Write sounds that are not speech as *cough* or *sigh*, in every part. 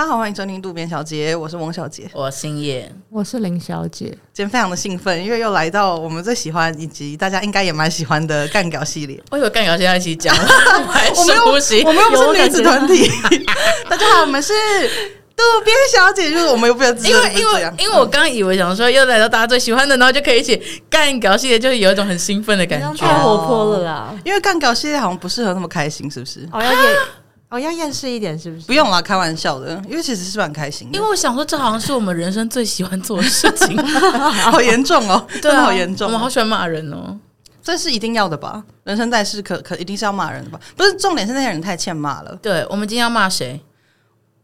大家好，欢迎收听渡边小姐，我是翁小姐，我星夜，我是林小姐。今天非常的兴奋，因为又来到我们最喜欢以及大家应该也蛮喜欢的干搞系列。*laughs* 我以为干搞现在一起讲，*laughs* 我们又我们又不是女子团体。*laughs* 大家好，我们是渡边小姐，就是我们又不要因为因为因为我刚以为想说又来到大家最喜欢的，然后就可以一起干搞系列，就是有一种很兴奋的感觉，太活泼了啦。因为干搞系列好像不适合那么开心，是不是？哦，要哦，要厌世一点是不是？不用啦，开玩笑的，因为其实是蛮开心的。因为我想说，这好像是我们人生最喜欢做的事情，*laughs* 好严重哦，真的，好严重。我们好喜欢骂人哦，这是一定要的吧？人生在世可，可可一定是要骂人的吧？不是，重点是那些人太欠骂了。对，我们今天要骂谁？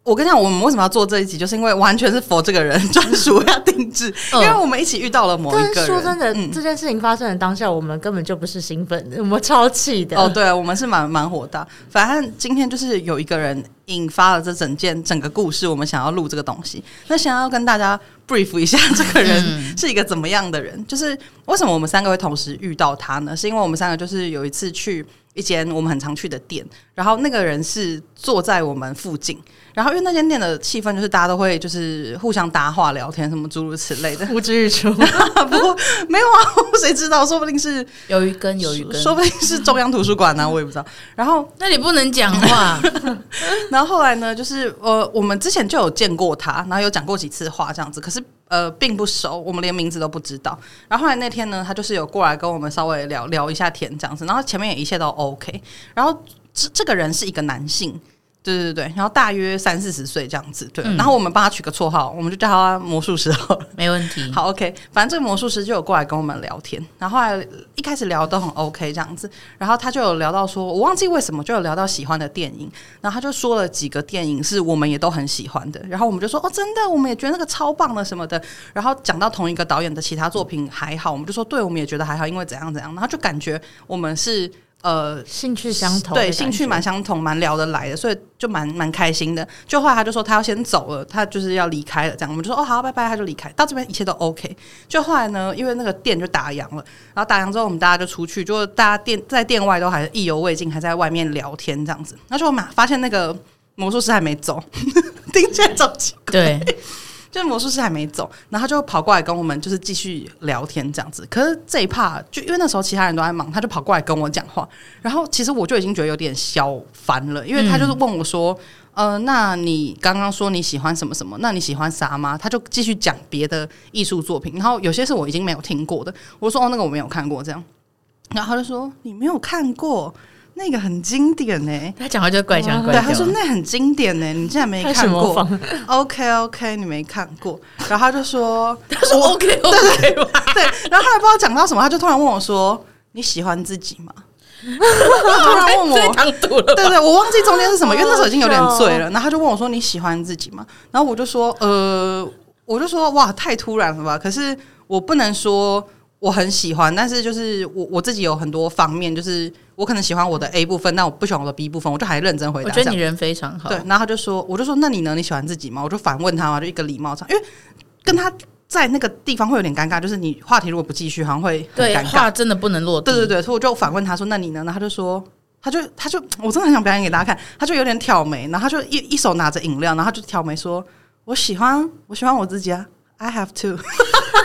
我跟你讲，我们为什么要做这一集，就是因为完全是 for 这个人专属要定制，因为我们一起遇到了某一个人。说真的，嗯、这件事情发生的当下，我们根本就不是兴奋的，*laughs* 我们超气的。哦，对，我们是蛮蛮火大。反正今天就是有一个人引发了这整件整个故事，我们想要录这个东西。那想要跟大家 brief 一下，这个人 *laughs* 是一个怎么样的人？嗯、就是为什么我们三个会同时遇到他呢？是因为我们三个就是有一次去一间我们很常去的店，然后那个人是坐在我们附近。然后，因为那间店的气氛就是大家都会就是互相搭话聊天，什么诸如此类的，*laughs* 呼之欲出。*laughs* 不过没有啊，谁知道？说不定是有一根，有一根，说不定是中央图书馆呢、啊，我也不知道。然后那里不能讲话。*laughs* 然后后来呢，就是呃，我们之前就有见过他，然后有讲过几次话这样子，可是呃，并不熟，我们连名字都不知道。然后后来那天呢，他就是有过来跟我们稍微聊聊一下天这样子，然后前面也一切都 OK。然后这这个人是一个男性。对对对，然后大约三四十岁这样子，对。嗯、然后我们帮他取个绰号，我们就叫他魔术师好了，没问题。*laughs* 好，OK。反正这个魔术师就有过来跟我们聊天，然后后来一开始聊都很 OK 这样子，然后他就有聊到说，我忘记为什么就有聊到喜欢的电影，然后他就说了几个电影是我们也都很喜欢的，然后我们就说哦，真的，我们也觉得那个超棒的什么的。然后讲到同一个导演的其他作品还好，我们就说对，我们也觉得还好，因为怎样怎样，然后就感觉我们是。呃，兴趣相同，对，兴趣蛮相同，蛮聊得来的，所以就蛮蛮开心的。就后来他就说他要先走了，他就是要离开了，这样我们就说哦好，拜拜，他就离开。到这边一切都 OK。就后来呢，因为那个店就打烊了，然后打烊之后我们大家就出去，就大家店在店外都还是意犹未尽，还在外面聊天这样子。然后就我们发现那个魔术师还没走，*laughs* 听起来着急。对。就是魔术师还没走，然后他就跑过来跟我们就是继续聊天这样子。可是这一趴，就因为那时候其他人都在忙，他就跑过来跟我讲话。然后其实我就已经觉得有点小烦了，因为他就是问我说：“嗯、呃，那你刚刚说你喜欢什么什么？那你喜欢啥吗？”他就继续讲别的艺术作品，然后有些是我已经没有听过的。我说：“哦，那个我没有看过。”这样，然后他就说：“你没有看过。”那个很经典呢、欸，他讲话就怪腔怪调。对，他说那很经典呢、欸，你竟然没看过？OK OK，你没看过。然后他就说，他说 OK OK，对，对，然后他也不知道讲到什么，他就突然问我说：“你喜欢自己吗？” *laughs* 他突然问我，对，对对，我忘记中间是什么，因为那时候已经有点醉了。然后他就问我说：“你喜欢自己吗？”然后我就说：“呃，我就说哇，太突然了吧？可是我不能说。”我很喜欢，但是就是我我自己有很多方面，就是我可能喜欢我的 A 部分，但我不喜欢我的 B 部分，我就还认真回答。我觉得你人非常好。对，然后他就说，我就说，那你呢？你喜欢自己吗？我就反问他嘛，就一个礼貌上，因为跟他在那个地方会有点尴尬，就是你话题如果不继续，好像会很尴尬。话真的不能落。对对对，所以我就反问他说，那你呢？然后他就说，他就他就，我真的很想表演给大家看，他就有点挑眉，然后他就一一手拿着饮料，然后他就挑眉说，我喜欢我喜欢我自己啊。I have to，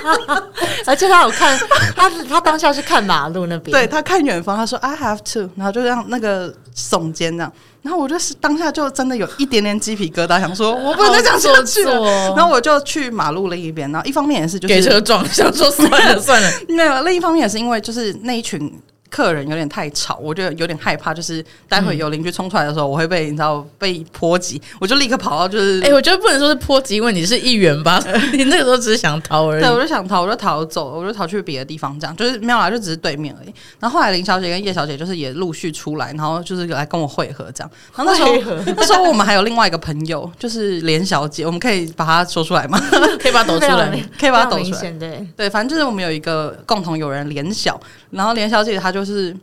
*laughs* 而且他有看，他他当下是看马路那边，对他看远方，他说 I have to，然后就让那个耸肩这样，然后我就是当下就真的有一点点鸡皮疙瘩，想说我不能再这样下去了，然后我就去马路另一边，然后一方面也是就是给车撞，想说算了 *laughs* 算了，没有，另一方面也是因为就是那一群。客人有点太吵，我觉得有点害怕。就是待会有邻居冲出来的时候，我会被你知道被波及，我就立刻跑到就是。哎、欸，我觉得不能说是波及，因为你是议员吧？*laughs* 你那个时候只是想逃而已。对，我就想逃，我就逃走，我就逃去别的地方，这样就是没有啦，就只是对面而已。然后后来林小姐跟叶小姐就是也陆续出来，然后就是来跟我会合，这样。然后那时候那时候我们还有另外一个朋友，就是连小姐，我们可以把她说出来吗？*laughs* 可以把她抖出来，*laughs* 可以把她抖出来。对对，反正就是我们有一个共同友人连小，然后连小姐她就是。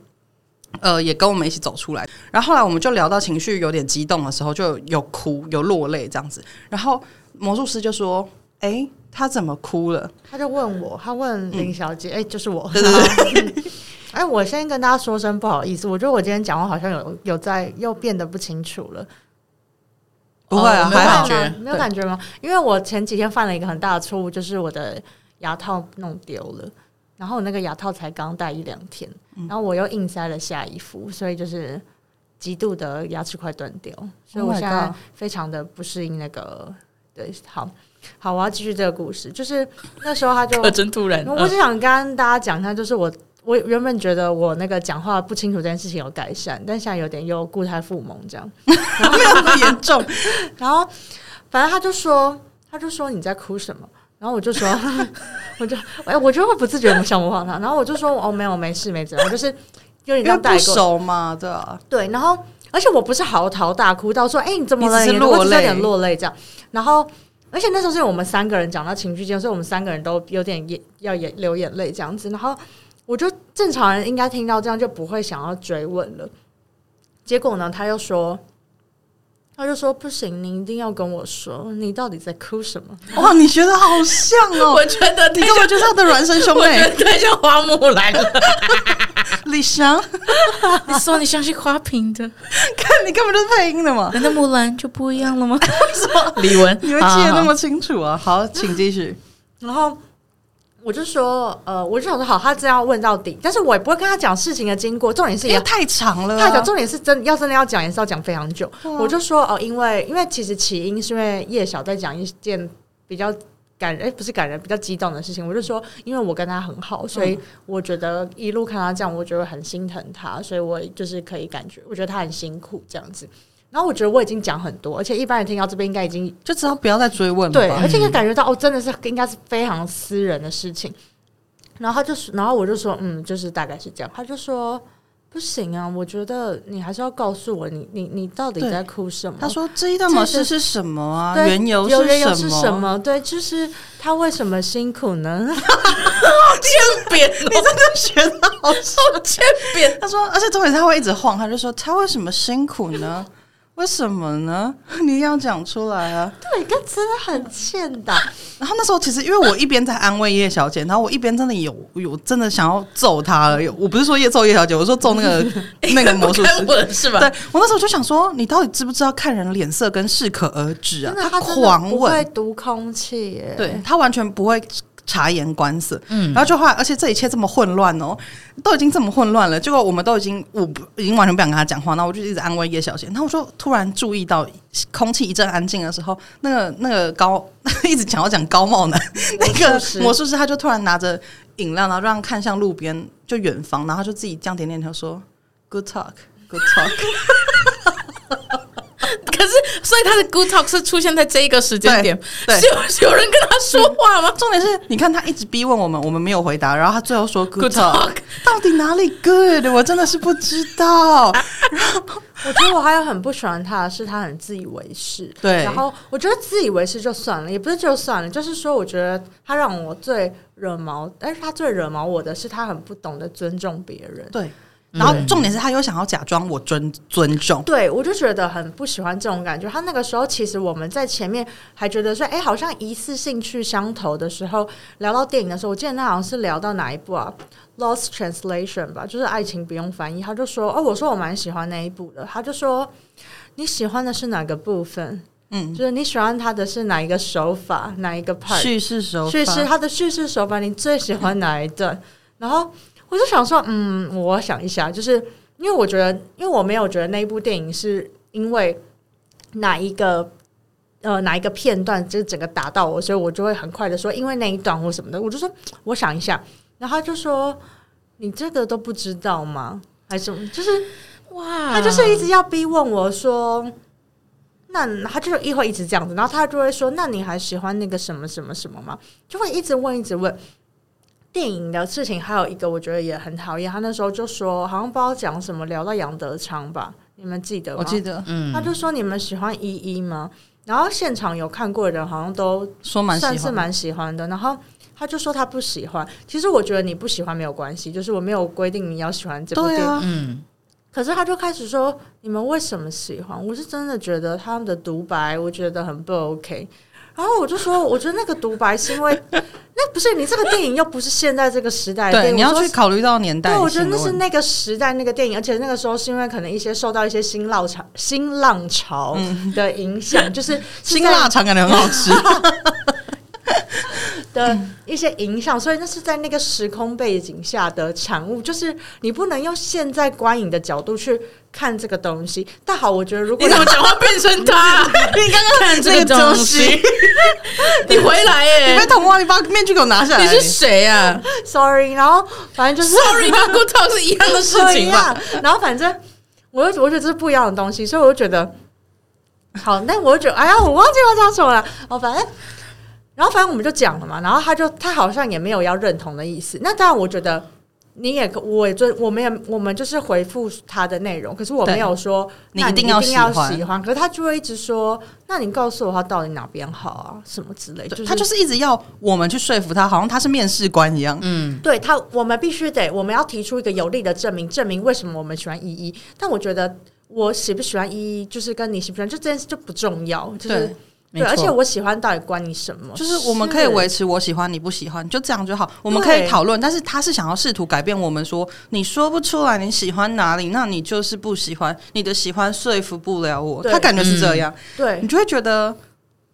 呃，也跟我们一起走出来，然后后来我们就聊到情绪有点激动的时候，就有哭有落泪这样子。然后魔术师就说：“哎、欸，他怎么哭了？”他就问我，他问林小姐：“哎、嗯欸，就是我。”对对对。*laughs* 哎，我先跟大家说声不好意思，我觉得我今天讲话好像有有在又变得不清楚了。不会啊，哦没有还好感觉没有感觉吗？因为我前几天犯了一个很大的错误，就是我的牙套弄丢了，然后我那个牙套才刚戴一两天，然后我又硬塞了下一副，所以就是极度的牙齿快断掉，所以我现在非常的不适应那个。对，好好，我要继续这个故事，就是那时候他就 *laughs* 真突然，我只想跟大家讲一下，就是我我原本觉得我那个讲话不清楚这件事情有改善，但现在有点又固态复萌这样，*laughs* 然后没有那么严重。然后反正他就说，他就说你在哭什么？然后我就说，*laughs* 我就哎，我就会不自觉的想模仿他。然后我就说哦，没有，没事，没事，我就是有点像不熟嘛，对啊，对。然后而且我不是嚎啕大哭到说，哎，你怎么了？你只是落泪，我只是有点落泪这样。然后。而且那时候是我们三个人讲到情绪间，所以我们三个人都有点眼要眼流眼泪这样子。然后我就正常人应该听到这样就不会想要追问了。结果呢，他又说，他就说不行，你一定要跟我说，你到底在哭什么？哇，你学的好像哦！*laughs* 我觉得你根本就是他的孪生兄妹，太像花木兰了。*laughs* 李翔，你说你相信花瓶的？*laughs* 看你根本就是配音的嘛？难道木兰就不一样了吗？为什么？李玟，你会记得那么清楚啊？好，请继续。然后我就说，呃，我就想说，好，他真要问到底，但是我也不会跟他讲事情的经过。重点是也，因为太长了，太长。重点是真要真的要讲，也是要讲非常久。我就说，哦，因为因为其实起因是因为叶晓在讲一件比较。感人，哎，不是感人，比较激动的事情。我就说，因为我跟他很好，所以我觉得一路看他这样，我觉得很心疼他，所以我就是可以感觉，我觉得他很辛苦这样子。然后我觉得我已经讲很多，而且一般人听到这边应该已经就知道不要再追问了。对，而且也感觉到哦，真的是应该是非常私人的事情。然后他就，然后我就说，嗯，就是大概是这样。他就说。不行啊！我觉得你还是要告诉我，你你你到底在哭什么？他说这一段模式是什么啊？对缘由缘由是什么？对，就是他为什么辛苦呢？欠扁，你真的学的好欠扁。他说，而且重点他会一直晃，他就说他为什么辛苦呢？为什么呢？*laughs* 你一定要讲出来啊！对，跟真的很欠打。然后那时候其实因为我一边在安慰叶小姐，然后我一边真的有有真的想要揍她了。有我不是说叶揍叶小姐，我说揍那个 *laughs* 那个魔术师是吧？对，我那时候就想说，你到底知不知道看人脸色跟适可而止啊？他狂吻，会读空气耶，对他完全不会。察言观色，嗯，然后就话，而且这一切这么混乱哦，都已经这么混乱了，结果我们都已经，我不已经完全不想跟他讲话，那我就一直安慰叶小贤，然后我就突然注意到空气一阵安静的时候，那个那个高 *laughs* 一直想要讲高帽男那个魔术师，*laughs* 他就突然拿着饮料，然后让看向路边就远方，然后就自己这样点点头说，Good talk，Good talk。*laughs* *laughs* 可是，所以他的 good talk 是出现在这一个时间点，对，有有人跟他说话吗？重点是，你看他一直逼问我们，我们没有回答，然后他最后说 good talk，, good talk 到底哪里 good？我真的是不知道。然 *laughs* 后我觉得我还有很不喜欢他的是，他很自以为是。对，然后我觉得自以为是就算了，也不是就算了，就是说，我觉得他让我最惹毛，但是他最惹毛我的是，他很不懂得尊重别人。对。然后重点是他又想要假装我尊尊重，对，我就觉得很不喜欢这种感觉。他那个时候其实我们在前面还觉得说，哎，好像疑似兴趣相投的时候，聊到电影的时候，我记得那好像是聊到哪一部啊，《Lost Translation》吧，就是爱情不用翻译。他就说，哦，我说我蛮喜欢那一部的。他就说，你喜欢的是哪个部分？嗯，就是你喜欢他的是哪一个手法，哪一个 part？叙事手法，叙事他的叙事手法，你最喜欢哪一段？然后。我就想说，嗯，我想一下，就是因为我觉得，因为我没有觉得那一部电影是因为哪一个呃哪一个片段就是整个打到我，所以我就会很快的说，因为那一段或什么的，我就说我想一下，然后他就说你这个都不知道吗？还是什么？就是哇，他就是一直要逼问我说，那他就一会一直这样子，然后他就会说，那你还喜欢那个什么什么什么吗？就会一直问，一直问。电影的事情还有一个，我觉得也很讨厌。他那时候就说，好像不知道讲什么，聊到杨德昌吧，你们记得吗？我记得，嗯，他就说你们喜欢依依吗？然后现场有看过的人，好像都说蛮算是蛮喜欢的。然后他就说他不喜欢。其实我觉得你不喜欢没有关系，就是我没有规定你要喜欢这部电影。嗯。可是他就开始说：“你们为什么喜欢？”我是真的觉得他们的独白，我觉得很不 OK。然后我就说：“我觉得那个独白是因为 *laughs* 那不是你这个电影又不是现在这个时代的电影，对，你要去考虑到年代。对，我觉得那是那个时代那个电影，而且那个时候是因为可能一些受到一些新浪潮、新浪潮的影响，嗯、就是新腊肠感觉很好吃。” *laughs* 的一些影响，所以那是在那个时空背景下的产物，就是你不能用现在观影的角度去看这个东西。但好，我觉得如果你怎么讲话变成他，*laughs* 你刚刚看这个东西，你回来耶，你被同化，你把面具给我拿下来，你是谁啊？Sorry，然后反正就是 Sorry 跟 Good Talk 是一样的事情嘛。*laughs* 然后反正我我觉得这是不一样的东西，所以我就觉得好，那我就觉得哎呀，我忘记要讲什么了。哦，反正。然后反正我们就讲了嘛，然后他就他好像也没有要认同的意思。那当然，我觉得你也我也尊，我们也我们就是回复他的内容。可是我没有说你一定要喜欢，可是他就会一直说：“那你告诉我他到底哪边好啊？什么之类的。”他就是一直要我们去说服他，好像他是面试官一样。嗯，对他，我们必须得我们要提出一个有力的证明，证明为什么我们喜欢依依。但我觉得我喜不喜欢依依，就是跟你喜不喜欢就这件事就不重要，就是。对，而且我喜欢到底关你什么？就是我们可以维持我喜欢你不喜欢，就这样就好。我们可以讨论，但是他是想要试图改变我们说，说你说不出来你喜欢哪里，那你就是不喜欢，你的喜欢说服不了我。他感觉是这样，嗯、对你就会觉得。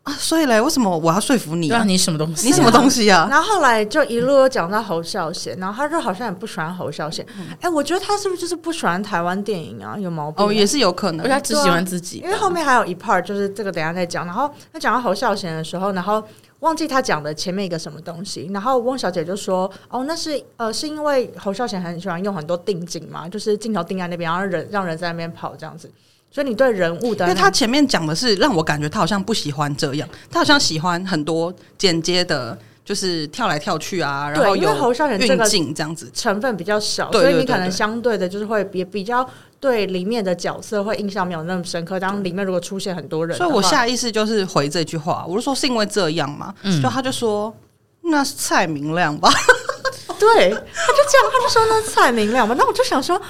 啊，所以嘞，为什么我要说服你啊？你什么东西？你什么东西啊？然后后来就一路讲到侯孝贤，然后他就好像也不喜欢侯孝贤。哎、嗯欸，我觉得他是不是就是不喜欢台湾电影啊？有毛病？哦，也是有可能，而且他只喜欢自己。因为后面还有一 part 就是这个，等下再讲。然后他讲到侯孝贤的时候，然后忘记他讲的前面一个什么东西。然后翁小姐就说：“哦，那是呃，是因为侯孝贤很喜欢用很多定景嘛，就是镜头定在那边，然后人让人在那边跑这样子。”所以你对人物的，因为他前面讲的是让我感觉他好像不喜欢这样，他好像喜欢很多剪接的，就是跳来跳去啊，然后有侯孝贤这个这样子成分比较少，所以你可能相对的就是会比比较对里面的角色会印象没有那么深刻。当里面如果出现很多人，所以我下意识就是回这句话，我就说是因为这样嘛，嗯、就他就说那是蔡明亮吧，*laughs* 对，他就这样，他就说那是蔡明亮吧，那我就想说。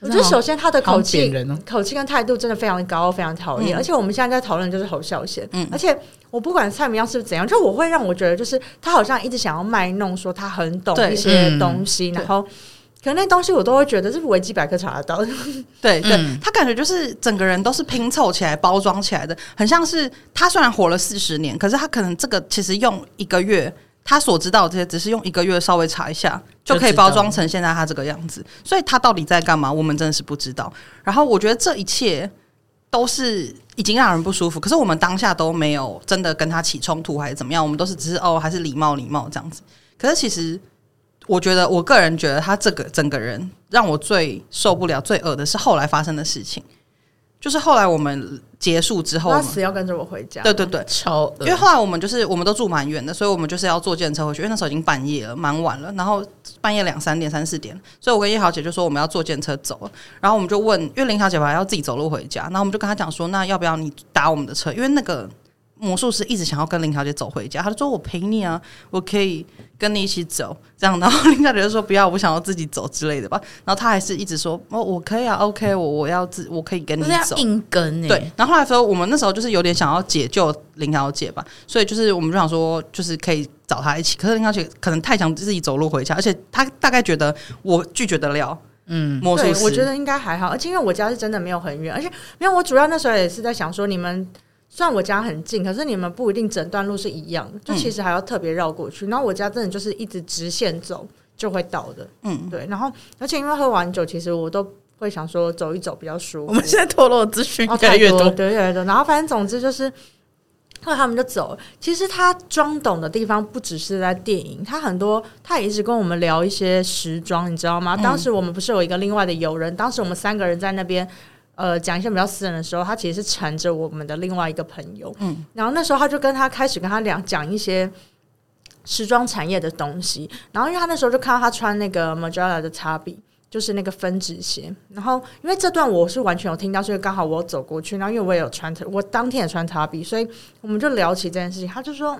我觉得首先他的口气、口气跟态度真的非常高，非常讨厌。而且我们现在在讨论就是侯孝贤，而且我不管蔡明亮是不怎样，就我会让我觉得就是他好像一直想要卖弄，说他很懂一些东西，然后可能那东西我都会觉得是维基百科查得到。*laughs* 对对，他感觉就是整个人都是拼凑起来、包装起来的，很像是他虽然活了四十年，可是他可能这个其实用一个月。他所知道的这些，只是用一个月稍微查一下，就可以包装成现在他这个样子。所以他到底在干嘛？我们真的是不知道。然后我觉得这一切都是已经让人不舒服。可是我们当下都没有真的跟他起冲突，还是怎么样？我们都是只是哦，还是礼貌礼貌这样子。可是其实，我觉得我个人觉得他这个整个人让我最受不了、最恶的是后来发生的事情。就是后来我们结束之后，他死要跟着我回家。对对对，超恶。因为后来我们就是我们都住蛮远的，所以我们就是要坐电车回去。因为那时候已经半夜了，蛮晚了，然后半夜两三点、三四点，所以我跟叶小姐就说我们要坐电车走了。然后我们就问，因为林小姐本来要自己走路回家，然后我们就跟她讲说，那要不要你搭我们的车？因为那个。魔术师一直想要跟林小姐走回家，他就说：“我陪你啊，我可以跟你一起走。”这样，然后林小姐就说：“不要，我想要自己走之类的吧。”然后他还是一直说：“哦，我可以啊，OK，我我要自我可以跟你走。”硬跟、欸、对。然后后来说，我们那时候就是有点想要解救林小姐吧，所以就是我们就想说，就是可以找她一起。可是林小姐可能太想自己走路回家，而且她大概觉得我拒绝得了。嗯，魔术师，我觉得应该还好。而且因为我家是真的没有很远，而且没有我主要那时候也是在想说你们。虽然我家很近，可是你们不一定整段路是一样的，就其实还要特别绕过去。嗯、然后我家真的就是一直直线走就会到的，嗯，对。然后而且因为喝完酒，其实我都会想说走一走比较舒服。我们现在透露的资讯越来越多，哦、对，越来越多。然后反正总之就是，后来他们就走了。其实他装懂的地方不只是在电影，他很多他也一直跟我们聊一些时装，你知道吗？当时我们不是有一个另外的友人，当时我们三个人在那边。呃，讲一些比较私人的时候，他其实是缠着我们的另外一个朋友。嗯，然后那时候他就跟他开始跟他俩讲一些时装产业的东西。然后因为他那时候就看到他穿那个 Margiela 的擦笔，就是那个分趾鞋。然后因为这段我是完全有听到，所以刚好我走过去。然后因为我也有穿，我当天也穿擦笔，所以我们就聊起这件事情。他就说。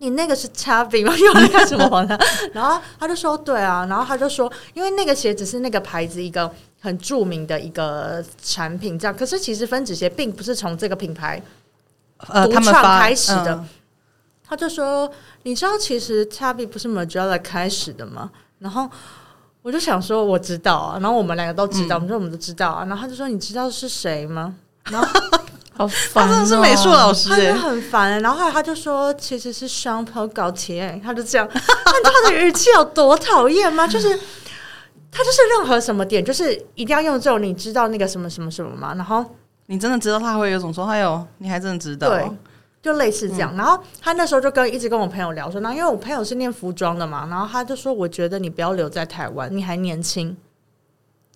你那个是擦笔吗？又干什么呢？然后他就说对啊，然后他就说，因为那个鞋子是那个牌子一个很著名的一个产品，这样。可是其实分子鞋并不是从这个品牌呃独创开始的。嗯、他就说：“你知道其实 Tabi 不是 Margiela 开始的吗？”然后我就想说：“我知道啊。”然后我们两个都知道，嗯、我们说我们都知道啊。然后他就说：“你知道是谁吗？”然后 *laughs* 好烦、喔，他真的是美术老师、欸，他就很烦、欸。然后后来他就说：“其实是 Jean-Paul Gaultier。”他就这样，看他的语气有多讨厌吗？就是。他就是任何什么点，就是一定要用这种你知道那个什么什么什么吗？然后你真的知道他会有种说，哎呦，你还真的知道？对，就类似这样。嗯、然后他那时候就跟一直跟我朋友聊说，那因为我朋友是念服装的嘛，然后他就说，我觉得你不要留在台湾，你还年轻，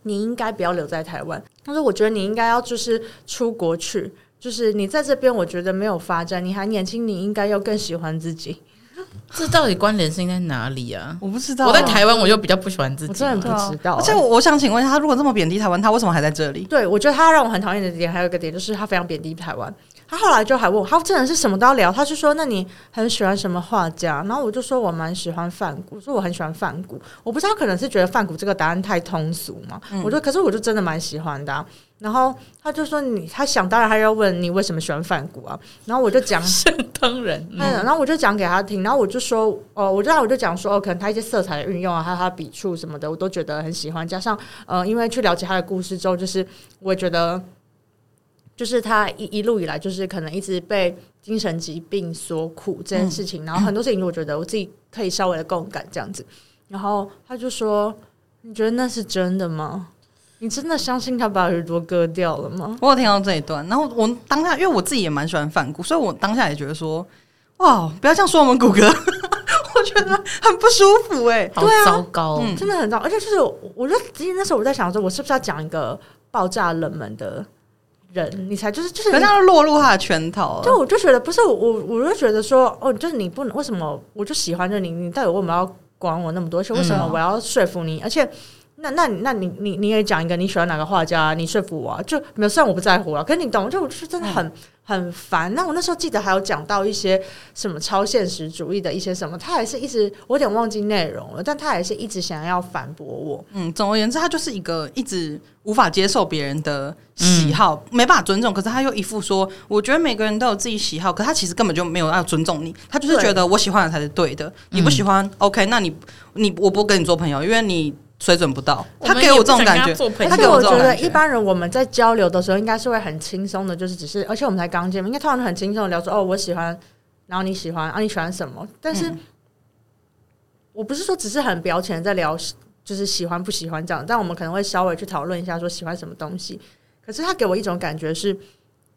你应该不要留在台湾。他说，我觉得你应该要就是出国去，就是你在这边，我觉得没有发展，你还年轻，你应该要更喜欢自己。*laughs* 这到底关联性在哪里啊？我不知道。我在台湾，我就比较不喜欢自己，我真的不知道。而且我想请问一下，他如果这么贬低台湾，他为什么还在这里？对，我觉得他让我很讨厌的点，还有一个点就是他非常贬低台湾。他后来就还问我，他真的是什么都要聊。他就说：“那你很喜欢什么画家？”然后我就说：“我蛮喜欢梵谷。”我说：“我很喜欢梵谷。”我不知道可能是觉得梵谷这个答案太通俗嘛。嗯、我就：“可是我就真的蛮喜欢的、啊。”然后他就说：“你他想当然还要问你为什么喜欢梵谷啊？”然后我就讲：*laughs* “想当然。嗯”然后我就讲给他听。然后我就说：“哦，我知道我就讲说，哦，可能他一些色彩的运用啊，还有他的笔触什么的，我都觉得很喜欢。加上呃，因为去了解他的故事之后，就是我觉得。”就是他一一路以来，就是可能一直被精神疾病所苦这件事情，嗯、然后很多事情，我觉得我自己可以稍微的共感这样子。然后他就说：“你觉得那是真的吗？你真的相信他把耳朵割掉了吗？”我有听到这一段，然后我当下，因为我自己也蛮喜欢反骨，所以我当下也觉得说：“哇，不要这样说我们骨骼，*laughs* 我觉得很不舒服哎、欸，好糟糕，嗯、真的很糟。而且就是，我就其实那时候我在想说，我是不是要讲一个爆炸冷门的。人，你才就是就是，可是他落入他的圈套。就我就觉得不是我，我就觉得说，哦，就是你不能为什么？我就喜欢着你，你到底为什么要管我那么多？而且为什么我要说服你？嗯、而且，那那那你你你也讲一个你喜欢哪个画家？你说服我、啊，就没有。虽然我不在乎啊，可是你懂，就我就是真的很。嗯很烦。那我那时候记得还有讲到一些什么超现实主义的一些什么，他还是一直我有点忘记内容了，但他还是一直想要反驳我。嗯，总而言之，他就是一个一直无法接受别人的喜好，嗯、没办法尊重。可是他又一副说，我觉得每个人都有自己喜好，可他其实根本就没有要尊重你，他就是觉得我喜欢的才是对的，对你不喜欢、嗯、，OK，那你你我不跟你做朋友，因为你。水准不到，他给我这种感觉。而且我觉得一般人我们在交流的时候，应该是会很轻松的，就是只是，而且我们才刚见面，应该通常很轻松的聊说，哦，我喜欢，然后你喜欢，啊，你喜欢什么？但是，我不是说只是很表浅的在聊，就是喜欢不喜欢这样，但我们可能会稍微去讨论一下，说喜欢什么东西。可是他给我一种感觉是，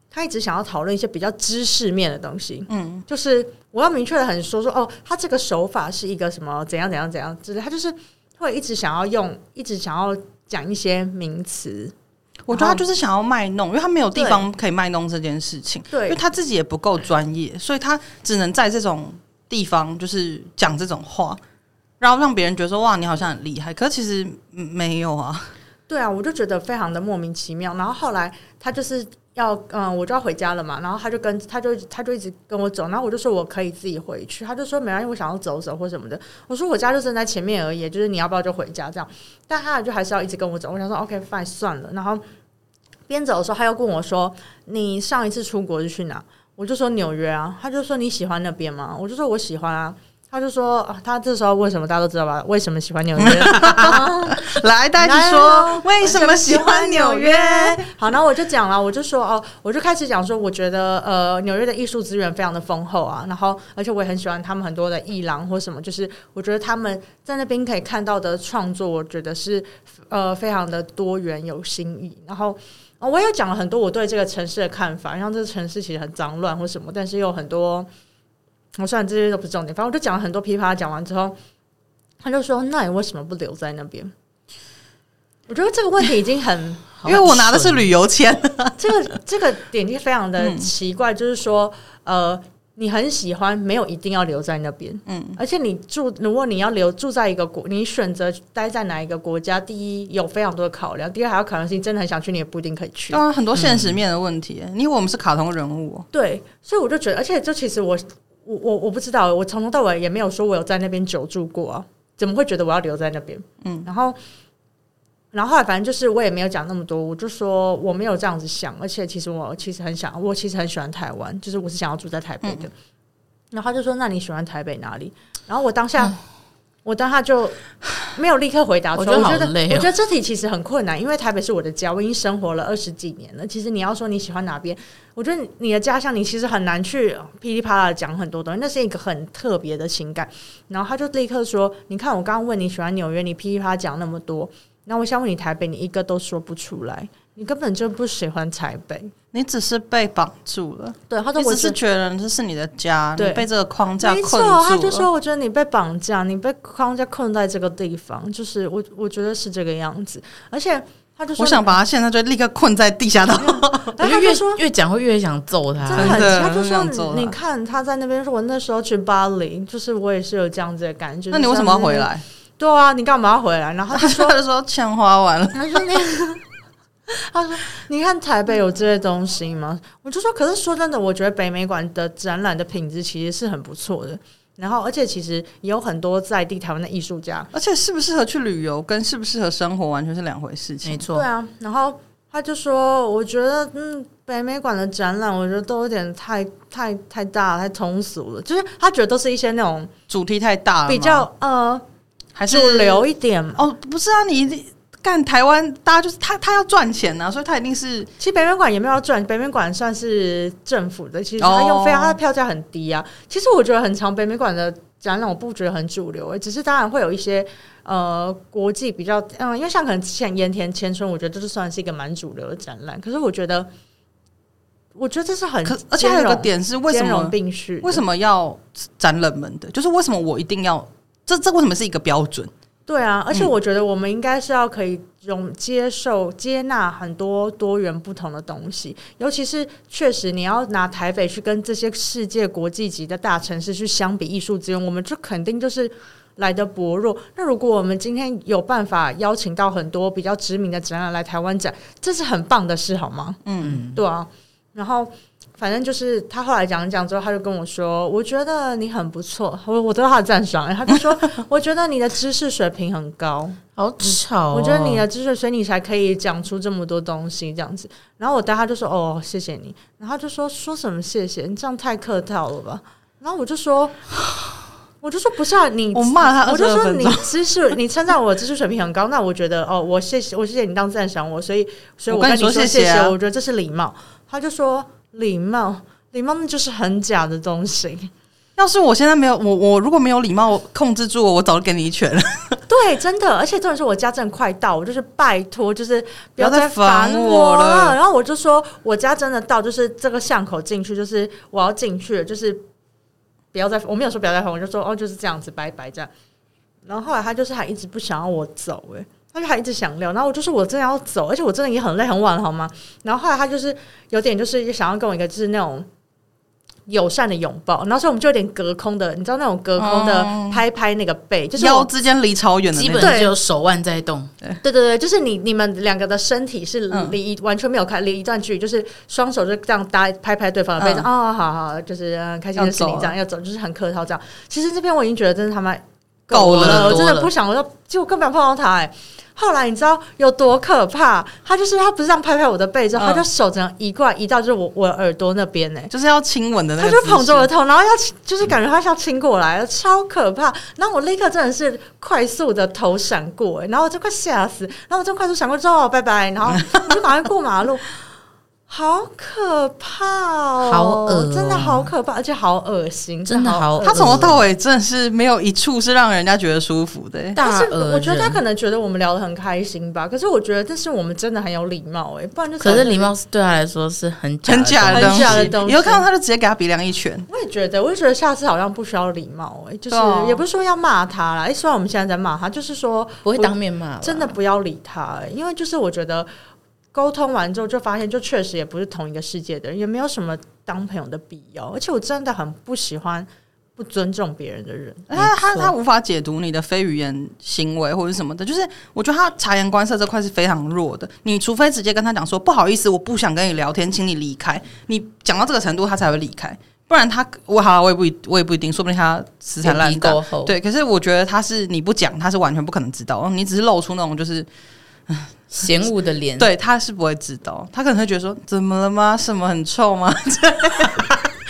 他一直想要讨论一些比较知识面的东西。嗯，就是我要明确的很说说，哦，他这个手法是一个什么怎样怎样怎样之类，他就是。会一直想要用，一直想要讲一些名词。我觉得他就是想要卖弄，因为他没有地方可以卖弄这件事情。对，因为他自己也不够专业，所以他只能在这种地方就是讲这种话，然后让别人觉得说哇，你好像很厉害。可是其实没有啊。对啊，我就觉得非常的莫名其妙。然后后来他就是。要嗯，我就要回家了嘛，然后他就跟他就他就一直跟我走，然后我就说我可以自己回去，他就说没关系，我想要走走或什么的。我说我家就正在前面而已，就是你要不要就回家这样？但他就还是要一直跟我走。我想说 OK fine 算了。然后边走的时候，他又跟我说：“你上一次出国是去哪？”我就说纽约啊。他就说你喜欢那边吗？我就说我喜欢啊。他就说、啊，他这时候为什么大家都知道吧？为什么喜欢纽约？*laughs* 来，大家说为什么喜欢纽约？好，那我就讲了，我就说哦，我就开始讲说，我觉得呃，纽约的艺术资源非常的丰厚啊，然后而且我也很喜欢他们很多的艺廊或什么，就是我觉得他们在那边可以看到的创作，我觉得是呃非常的多元有新意。然后我也讲了很多我对这个城市的看法，像这个城市其实很脏乱或什么，但是又有很多。我虽然这些都不是重点，反正我就讲了很多噼啪。讲完之后，他就说：“那你为什么不留在那边？”我觉得这个问题已经很，*laughs* 因为我拿的是旅游签。*laughs* 这个这个点就非常的奇怪，嗯、就是说，呃，你很喜欢，没有一定要留在那边。嗯，而且你住，如果你要留住在一个国，你选择待在哪一个国家，第一有非常多的考量，第二还有可能是你真的很想去，你也不一定可以去。啊，很多现实面的问题。嗯、你以为我们是卡通人物？对，所以我就觉得，而且就其实我。我我我不知道，我从头到尾也没有说我有在那边久住过啊，怎么会觉得我要留在那边？嗯，然后然后后来反正就是我也没有讲那么多，我就说我没有这样子想，而且其实我其实很想，我其实很喜欢台湾，就是我是想要住在台北的。嗯、然后他就说：“那你喜欢台北哪里？”然后我当下。嗯我当下就没有立刻回答出来。我觉得，我觉得这题其实很困难，因为台北是我的家，我已经生活了二十几年了。其实你要说你喜欢哪边，我觉得你的家乡，你其实很难去噼里啪啦讲很多东西，那是一个很特别的情感。然后他就立刻说：“你看，我刚刚问你喜欢纽约，你噼里啪啦讲那么多，那我想问你台北，你一个都说不出来。”你根本就不喜欢台北，你只是被绑住了。对，他说我只是觉得这是你的家，你被这个框架困住了。他就说我觉得你被绑架，你被框架困在这个地方，就是我我觉得是这个样子。而且他就说，我想把他现在就立刻困在地下道。*laughs* 然后他就说越讲会越想揍他，真的很。他就说你看他在那边说，我那时候去巴黎，就是我也是有这样子的感觉。那你为什么要回来？对啊，你干嘛要回来？然后他就说 *laughs* 他就说钱花完了。他说那个。*laughs* 他说：“你看台北有这些东西吗？”我就说：“可是说真的，我觉得北美馆的展览的品质其实是很不错的。然后，而且其实也有很多在地台湾的艺术家。而且适不适合去旅游，跟适不适合生活完全是两回事情。没错，对啊。然后他就说：“我觉得，嗯，北美馆的展览，我觉得都有点太太太大，太通俗了。就是他觉得都是一些那种主题太大了，比较呃，还是主流一点哦。不是啊，你。”干台湾，大家就是他，他要赚钱呐，所以他一定是。其实北美馆也没有要赚，北美馆算是政府的，其实他用费用，他的票价很低啊。其实我觉得很长北美馆的展览，我不觉得很主流，只是当然会有一些呃国际比较，嗯，因为像可能之前盐田千春，我觉得这是算是一个蛮主流的展览。可是我觉得，我觉得这是很，而且还有个点是为什么并蓄？为什么要展冷门的？就是为什么我一定要这这为什么是一个标准？对啊，而且我觉得我们应该是要可以容接受、接纳很多多元不同的东西，尤其是确实你要拿台北去跟这些世界国际级的大城市去相比艺术资源，我们这肯定就是来的薄弱。那如果我们今天有办法邀请到很多比较知名的展览来台湾展，这是很棒的事，好吗？嗯，对啊，然后。反正就是他后来讲讲之后，他就跟我说：“我觉得你很不错。”我我得到他的赞赏。他就说：“ *laughs* 我觉得你的知识水平很高，好巧、哦。”我觉得你的知识，所以你才可以讲出这么多东西这样子。然后我当他就说：“哦，谢谢你。”然后他就说：“说什么谢谢？你这样太客套了吧？”然后我就说：“我就说不是啊，你 *laughs* 我骂他，我就说你知识，你称赞我知识水平很高，那我觉得哦，我谢谢我谢谢你当赞赏我，所以所以我跟你说谢谢，谢谢，我觉得这是礼貌。”他就说。礼貌，礼貌那就是很假的东西。要是我现在没有我，我如果没有礼貌控制住我，我早就给你一拳了。*laughs* 对，真的，而且重点是我家真的快到，我就是拜托，就是不要再烦我了。然后我就说，我家真的到，就是这个巷口进去，就是我要进去，就是不要再，我没有说不要再烦，我就说哦，就是这样子，拜拜这样。然后后来他就是还一直不想要我走，诶。他就还一直想聊，然后我就是我真的要走，而且我真的也很累很晚了，好吗？然后后来他就是有点就是想要跟我一个就是那种友善的拥抱，然后所以我们就有点隔空的，你知道那种隔空的拍拍那个背，就是腰之间离超远的，基本只有手腕在动。对对对对，就是你你们两个的身体是离完全没有开离一段距离，就是双手就这样搭拍拍对方的背，哦，好好，就是开心的事情这样要走，就是很客套这样。其实这边我已经觉得真的他妈够了，我真的不想，我就就根本碰到他哎。后来你知道有多可怕？他就是他不是这样拍拍我的背之后，嗯、他就手这样移过来，移到就是我我耳朵那边呢，就是要亲吻的那个。他就捧着我的头，然后要就是感觉他要亲过来，超可怕。然后我立刻真的是快速的头闪过，然后我就快吓死。然后我就快速闪过之后，拜拜，然后我就马上过马路。*laughs* 好可怕哦！好恶哦，真的好可怕，而且好恶心，真的好。他从头到尾真的是没有一处是让人家觉得舒服的。但是我觉得他可能觉得我们聊得很开心吧。可是我觉得这是我们真的很有礼貌哎，不然就可是礼貌是对他来说是很很假的很假的东西。以后看到他就直接给他鼻梁一拳。我也觉得，我就觉得下次好像不需要礼貌哎，就是也不是说要骂他啦。哎，虽然我们现在在骂他，就是说不会当面骂，真的不要理他，因为就是我觉得。沟通完之后，就发现就确实也不是同一个世界的人，也没有什么当朋友的必要。而且我真的很不喜欢不尊重别人的人。他他他无法解读你的非语言行为或者什么的，就是我觉得他察言观色这块是非常弱的。你除非直接跟他讲说不好意思，我不想跟你聊天，请你离开。你讲到这个程度，他才会离开。不然他我好，我也不我也不一定，说不定他死缠烂打。对，可是我觉得他是你不讲，他是完全不可能知道。你只是露出那种就是。嫌恶的脸，对，他是不会知道，他可能会觉得说，怎么了吗？什么很臭吗？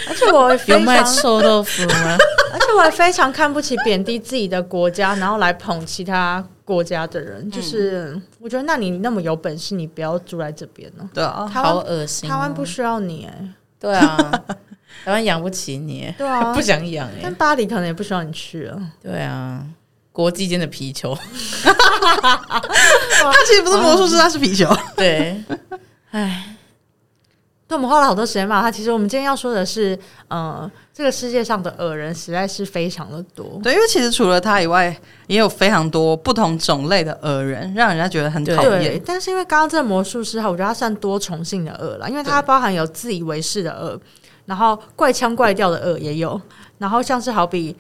而且我有卖臭豆腐吗？*laughs* 而且我还非常看不起贬低自己的国家，然后来捧其他国家的人。就是我觉得，那你那么有本事，你不要住在这边呢？对啊，好恶心！台湾不需要你，哎，对啊，台湾养不起你，对啊，*laughs* 不想养哎。但巴黎可能也不需要你去了，对啊。国际间的皮球，*laughs* 他其实不是魔术师，他是皮球。*laughs* 对，哎，对，我们花了好多时间嘛。他其实我们今天要说的是，呃，这个世界上的恶人实在是非常的多。对，因为其实除了他以外，也有非常多不同种类的恶人，让人家觉得很讨厌。但是因为刚刚这个魔术师哈，我觉得他算多重性的恶了，因为他包含有自以为是的恶，然后怪腔怪调的恶也有，然后像是好比。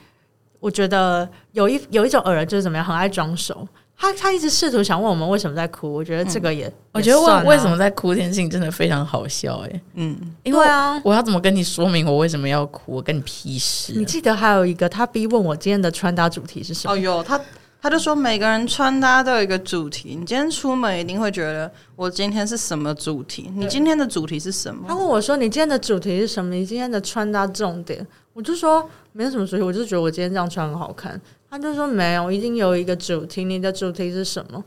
我觉得有一有一种耳人就是怎么样，很爱装熟。他他一直试图想问我们为什么在哭。我觉得这个也，嗯、也我觉得问为什么在哭这件事情真的非常好笑哎。嗯，因为啊，我要怎么跟你说明我为什么要哭？我跟你屁事、啊。你记得还有一个，他逼问我今天的穿搭主题是什么？哦哟，他他就说每个人穿搭都有一个主题。你今天出门一定会觉得我今天是什么主题？你今天的主题是什么？他问我说你今天的主题是什么？你今天的穿搭重点？我就说没有什么主题，我就觉得我今天这样穿很好看。他就说没有，一定有一个主题。你的主题是什么？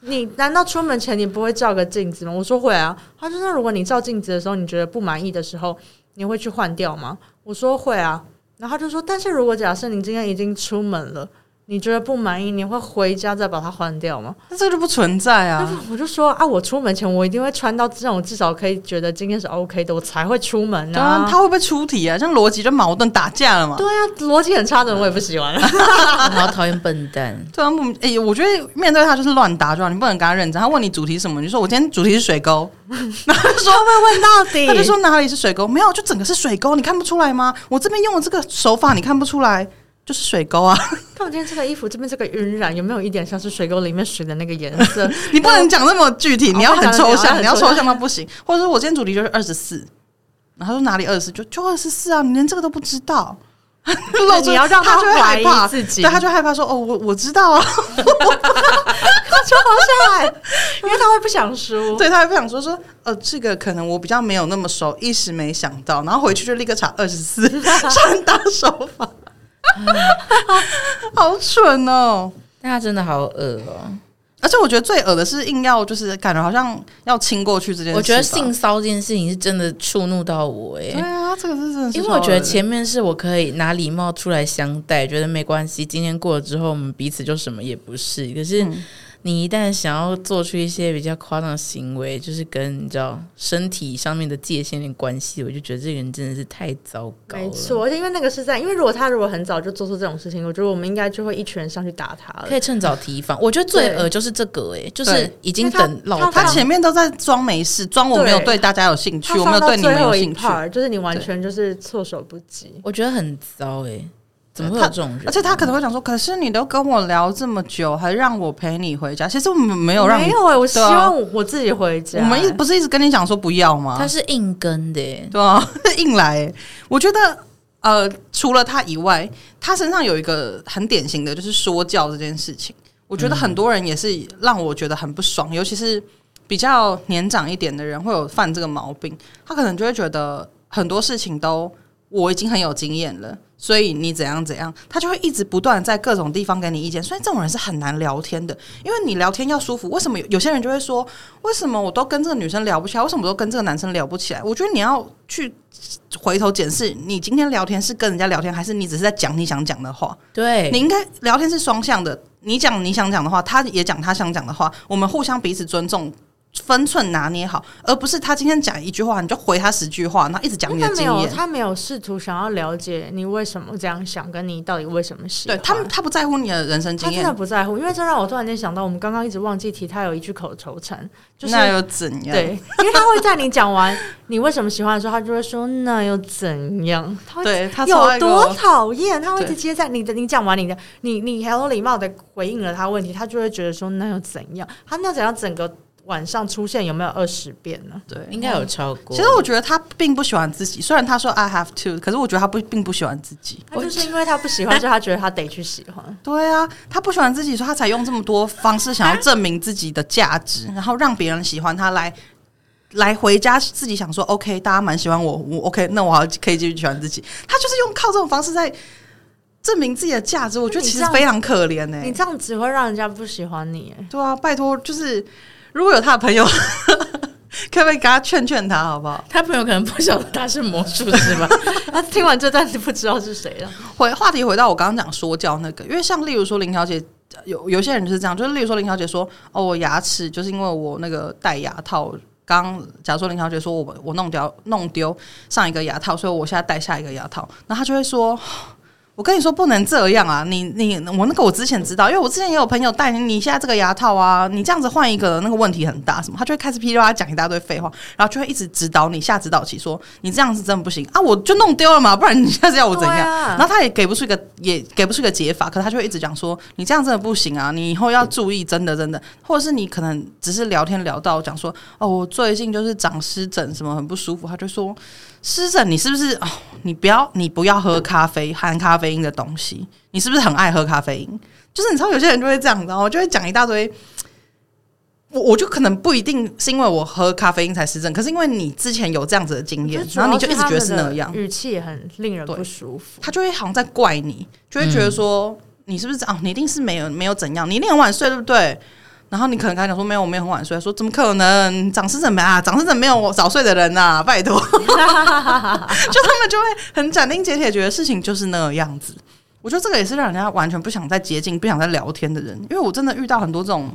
你难道出门前你不会照个镜子吗？我说会啊。他就说如果你照镜子的时候你觉得不满意的时候，你会去换掉吗？我说会啊。然后他就说，但是如果假设你今天已经出门了。你觉得不满意，你会回家再把它换掉吗？那这个就不存在啊！我就说啊，我出门前我一定会穿到这种至少可以觉得今天是 OK 的，我才会出门呢、啊。他会不会出题啊？像逻辑就矛盾打架了嘛？对啊，逻辑很差的人我也不喜欢。*laughs* 好讨厌笨蛋。*laughs* 对啊，哎、欸，我觉得面对他就是乱答，就你不能跟他认真。他问你主题什么，你就说我今天主题是水沟。*laughs* 然后说会问到底，他就说哪里是水沟？没有，就整个是水沟，你看不出来吗？我这边用的这个手法，你看不出来。就是水沟啊！*laughs* 看我今天这个衣服，这边这个晕染有没有一点像是水沟里面水的那个颜色？*laughs* 你不能讲那么具体，你要很抽象，你要抽象到不行。或者说我今天主题就是二十四，然后他说哪里二十四，就就二十四啊！你连这个都不知道，*laughs* 你要让他怀疑自己，对，他就害怕说哦，我我知道啊，他就好下来，因为他会不想输，对，他会不想说说呃，这个可能我比较没有那么熟，一时没想到，然后回去就立刻查二十四穿搭手法。*laughs* 好蠢哦！但他真的好恶哦，而且我觉得最恶的是硬要就是感觉好像要亲过去这件事。我觉得性骚这件事情是真的触怒到我哎。对啊，这个是真的是。因为我觉得前面是我可以拿礼貌出来相待，觉得没关系。今天过了之后，我们彼此就什么也不是。可是。嗯你一旦想要做出一些比较夸张的行为，就是跟你知道身体上面的界限有点关系，我就觉得这个人真的是太糟糕了。没错，而且因为那个是在，因为如果他如果很早就做出这种事情，我觉得我们应该就会一群人上去打他了。可以趁早提防。我觉得最恶就是这个、欸，哎，就是已经等老他，他前面都在装没事，装我没有对大家有兴趣，我没有对你没有兴趣，就是你完全就是措手不及。我觉得很糟、欸，哎。怎么会有这种人？而且他可能会想说：“可是你都跟我聊这么久，还让我陪你回家。”其实我们没有让你，没有哎、欸，我希望我自己回家。我们一不是一直跟你讲说不要吗？他是硬跟的、欸，对啊，*laughs* 硬来、欸。我觉得呃，除了他以外，他身上有一个很典型的就是说教这件事情。我觉得很多人也是让我觉得很不爽，嗯、尤其是比较年长一点的人会有犯这个毛病。他可能就会觉得很多事情都我已经很有经验了。所以你怎样怎样，他就会一直不断在各种地方给你意见。所以这种人是很难聊天的，因为你聊天要舒服。为什么有，有些人就会说，为什么我都跟这个女生聊不起来？为什么都跟这个男生聊不起来？我觉得你要去回头检视，你今天聊天是跟人家聊天，还是你只是在讲你想讲的话？对，你应该聊天是双向的，你讲你想讲的话，他也讲他想讲的话，我们互相彼此尊重。分寸拿捏好，而不是他今天讲一句话，你就回他十句话，然后一直讲你的经验。他没有，他没有试图想要了解你为什么这样想，跟你到底为什么喜欢。对他，他不在乎你的人生经验，他真的不在乎。因为这让我突然间想到，我们刚刚一直忘记提，他有一句口头禅，就是那又怎样？对，因为他会在你讲完你为什么喜欢的时候，他就会说那又怎样？他会对他有多讨厌？他会直接在你的你讲完你的，你你很有礼貌的回应了他问题，他就会觉得说那又怎样？他那怎样整个。晚上出现有没有二十遍呢？对，应该有超过。其实我觉得他并不喜欢自己，虽然他说 I have to，可是我觉得他不并不喜欢自己。他就是因为他不喜欢，所以他觉得他得去喜欢。*laughs* 对啊，他不喜欢自己，所以他才用这么多方式想要证明自己的价值，然后让别人喜欢他来来回家，自己想说 OK，大家蛮喜欢我，我 OK，那我可以继续喜欢自己。他就是用靠这种方式在证明自己的价值。我觉得其实非常可怜呢、欸。你这样只会让人家不喜欢你。对啊，拜托，就是。如果有他的朋友，*laughs* 可不可以给他劝劝他，好不好？他朋友可能不晓得他是魔术师吧？*laughs* 他听完这段就不知道是谁了。回话题回到我刚刚讲说教那个，因为像例如说林小姐，有有些人就是这样，就是例如说林小姐说，哦，我牙齿就是因为我那个戴牙套，刚假如说林小姐说我我弄掉弄丢上一个牙套，所以我现在戴下一个牙套，那他就会说。我跟你说不能这样啊！你你我那个我之前知道，因为我之前也有朋友戴你，你现在这个牙套啊，你这样子换一个那个问题很大，什么他就会开始噼里啪啦讲一大堆废话，然后就会一直指导你下指导棋，说你这样子真的不行啊！我就弄丢了嘛，不然你现在要我怎样？然后他也给不出一个也给不出一个解法，可是他就会一直讲说你这样真的不行啊！你以后要注意，真的真的，或者是你可能只是聊天聊到讲说哦，我最近就是长湿疹，什么很不舒服，他就说。湿疹，你是不是哦？你不要，你不要喝咖啡含咖啡因的东西。你是不是很爱喝咖啡因？就是你知道，有些人就会这样，然后就会讲一大堆。我我就可能不一定是因为我喝咖啡因才湿疹，可是因为你之前有这样子的经验，然后你就一直觉得是那样，语气也很令人不舒服。他就会好像在怪你，就会觉得说、嗯、你是不是哦？你一定是没有没有怎样，你一定很晚睡，对不对？然后你可能跟他讲说没有，我没有很晚睡。说怎么可能？长湿疹没啊？长湿疹没有早睡的人、啊？拜托，*laughs* 就他们就会很斩钉截铁，觉得事情就是那个样子。我觉得这个也是让人家完全不想再接近、不想再聊天的人。因为我真的遇到很多这种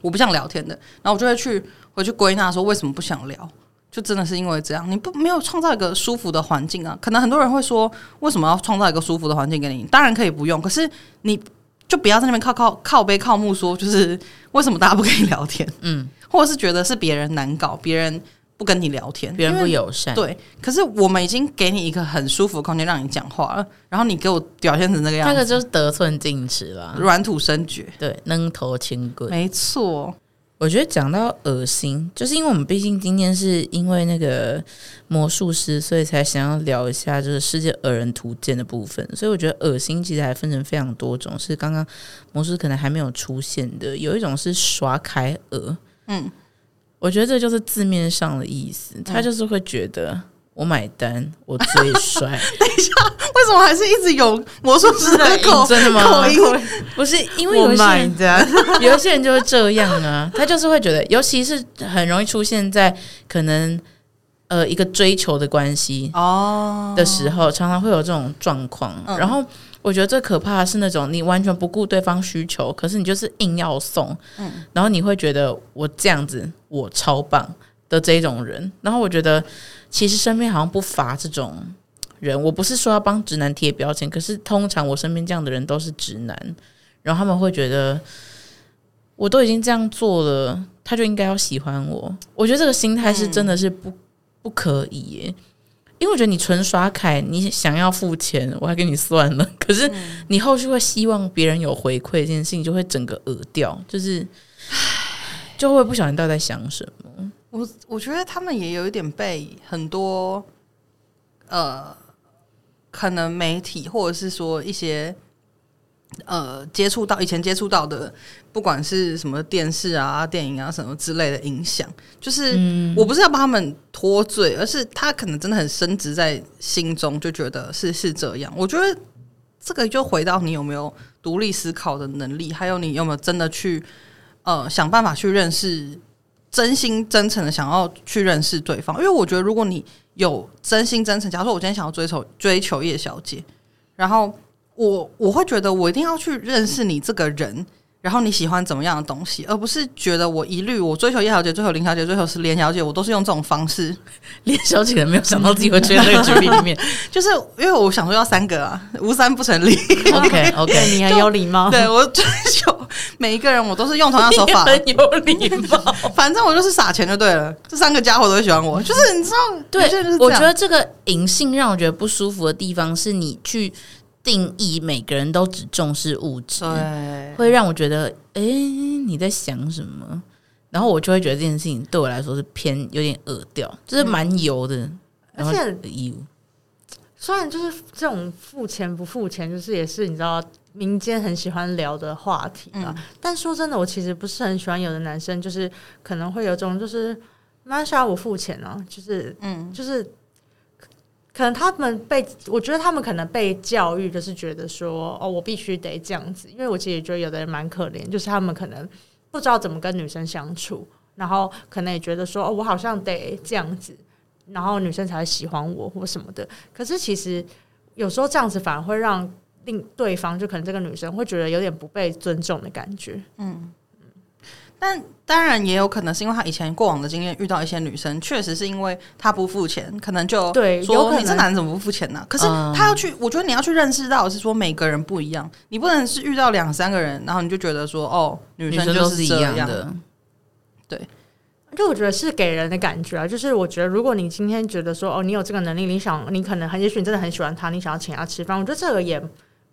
我不想聊天的，然后我就会去回去归纳说为什么不想聊，就真的是因为这样。你不没有创造一个舒服的环境啊？可能很多人会说，为什么要创造一个舒服的环境给你？当然可以不用，可是你。就不要在那边靠靠靠背靠木说，就是为什么大家不跟你聊天？*laughs* 嗯，或者是觉得是别人难搞，别人不跟你聊天，别人不友善。对，可是我们已经给你一个很舒服的空间让你讲话了，然后你给我表现成那个样子，那个就是得寸进尺了，软土生绝。对，扔头轻棍，没错。我觉得讲到恶心，就是因为我们毕竟今天是因为那个魔术师，所以才想要聊一下就是世界恶人图鉴的部分。所以我觉得恶心其实还分成非常多种，是刚刚魔术可能还没有出现的。有一种是耍凯尔，嗯，我觉得这就是字面上的意思，他就是会觉得。我买单，我最帅。*laughs* 等一下，为什么还是一直有魔术师的口？*laughs* 真的吗？口音不是因为有一些人，*laughs* 有一些人就会这样啊，他就是会觉得，尤其是很容易出现在可能呃一个追求的关系哦的时候，常常会有这种状况。然后我觉得最可怕的是那种你完全不顾对方需求，可是你就是硬要送，嗯，然后你会觉得我这样子我超棒的这种人，然后我觉得。其实身边好像不乏这种人，我不是说要帮直男贴标签，可是通常我身边这样的人都是直男，然后他们会觉得我都已经这样做了，他就应该要喜欢我。我觉得这个心态是真的是不不可以耶，因为我觉得你纯刷凯，你想要付钱，我还给你算了，可是你后续会希望别人有回馈，这件事情就会整个讹掉，就是就会不晓得到底在想什么。我我觉得他们也有一点被很多呃，可能媒体或者是说一些呃接触到以前接触到的，不管是什么电视啊、电影啊什么之类的影响，就是我不是要帮他们脱罪，而是他可能真的很深植在心中，就觉得是是这样。我觉得这个就回到你有没有独立思考的能力，还有你有没有真的去呃想办法去认识。真心真诚的想要去认识对方，因为我觉得如果你有真心真诚，假如说我今天想要追求追求叶小姐，然后我我会觉得我一定要去认识你这个人。然后你喜欢怎么样的东西，而不是觉得我一律我追求叶小姐、追求林小姐、追求是连小姐，我都是用这种方式。*laughs* 连小姐没有想到自己会追在这个局里面，就是因为我想说要三个啊，无三不成立。OK OK，*laughs* 你很有礼貌。对，我追求每一个人，我都是用同样手法，*laughs* 很有礼貌。反正我就是撒钱就对了，这三个家伙都会喜欢我。就是你知道，对，我觉得这个隐性让我觉得不舒服的地方是你去。定义每个人都只重视物质，会让我觉得，哎、欸，你在想什么？然后我就会觉得这件事情对我来说是偏有点恶掉，就是蛮油的，嗯、然后而且油。虽然就是这种付钱不付钱，就是也是你知道民间很喜欢聊的话题啊。嗯、但说真的，我其实不是很喜欢有的男生，就是可能会有种就是蛮想要我付钱啊，就是嗯，就是可能他们被我觉得他们可能被教育，就是觉得说哦，我必须得这样子。因为我其实觉得有的人蛮可怜，就是他们可能不知道怎么跟女生相处，然后可能也觉得说哦，我好像得这样子。然后女生才会喜欢我或什么的，可是其实有时候这样子反而会让另对方就可能这个女生会觉得有点不被尊重的感觉。嗯，但当然也有可能是因为他以前过往的经验遇到一些女生，确实是因为他不付钱，可能就对说你这男人怎么不付钱呢？可是他要去，我觉得你要去认识到是说每个人不一样，你不能是遇到两三个人，然后你就觉得说哦，女生就是这样。的，对。就我觉得是给人的感觉啊，就是我觉得如果你今天觉得说哦，你有这个能力，你想你可能很也许你真的很喜欢他，你想要请他吃饭，我觉得这个也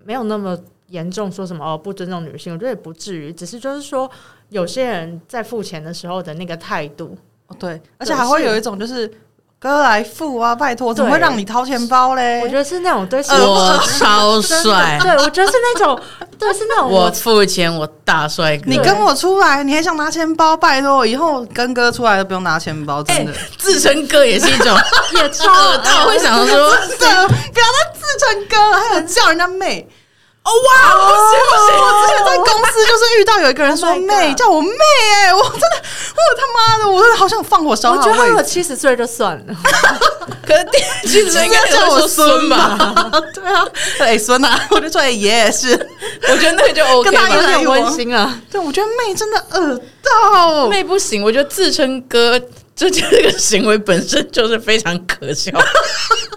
没有那么严重，说什么哦不尊重女性，我觉得也不至于，只是就是说有些人在付钱的时候的那个态度，哦对，而且还会有一种就是。哥来付啊！拜托，怎么会让你掏钱包嘞？我觉得是那种对，我超帅。对，我觉得是那种，*laughs* 对，是那种我付钱，我大帅哥。你跟我出来，你还想拿钱包？拜托，以后跟哥出来都不用拿钱包，真的。自称哥也是一种，*laughs* 也超 *laughs* 他会想说，真的，不要再自称哥了，还有叫人家妹。哦哇！不行不行！我之前在公司就是遇到有一个人说妹，叫我妹哎，我真的，我他妈的，我真的好想放火烧。我觉得他有七十岁就算了，*laughs* 可是 *laughs* 七十岁应该叫我孙吧？*laughs* 对啊，哎孙啊，我就说哎爷爷是，我觉得那个就 OK，跟他有点温馨啊。对，我觉得妹真的恶到妹不行，我觉得自称哥，这这个行为本身就是非常可笑。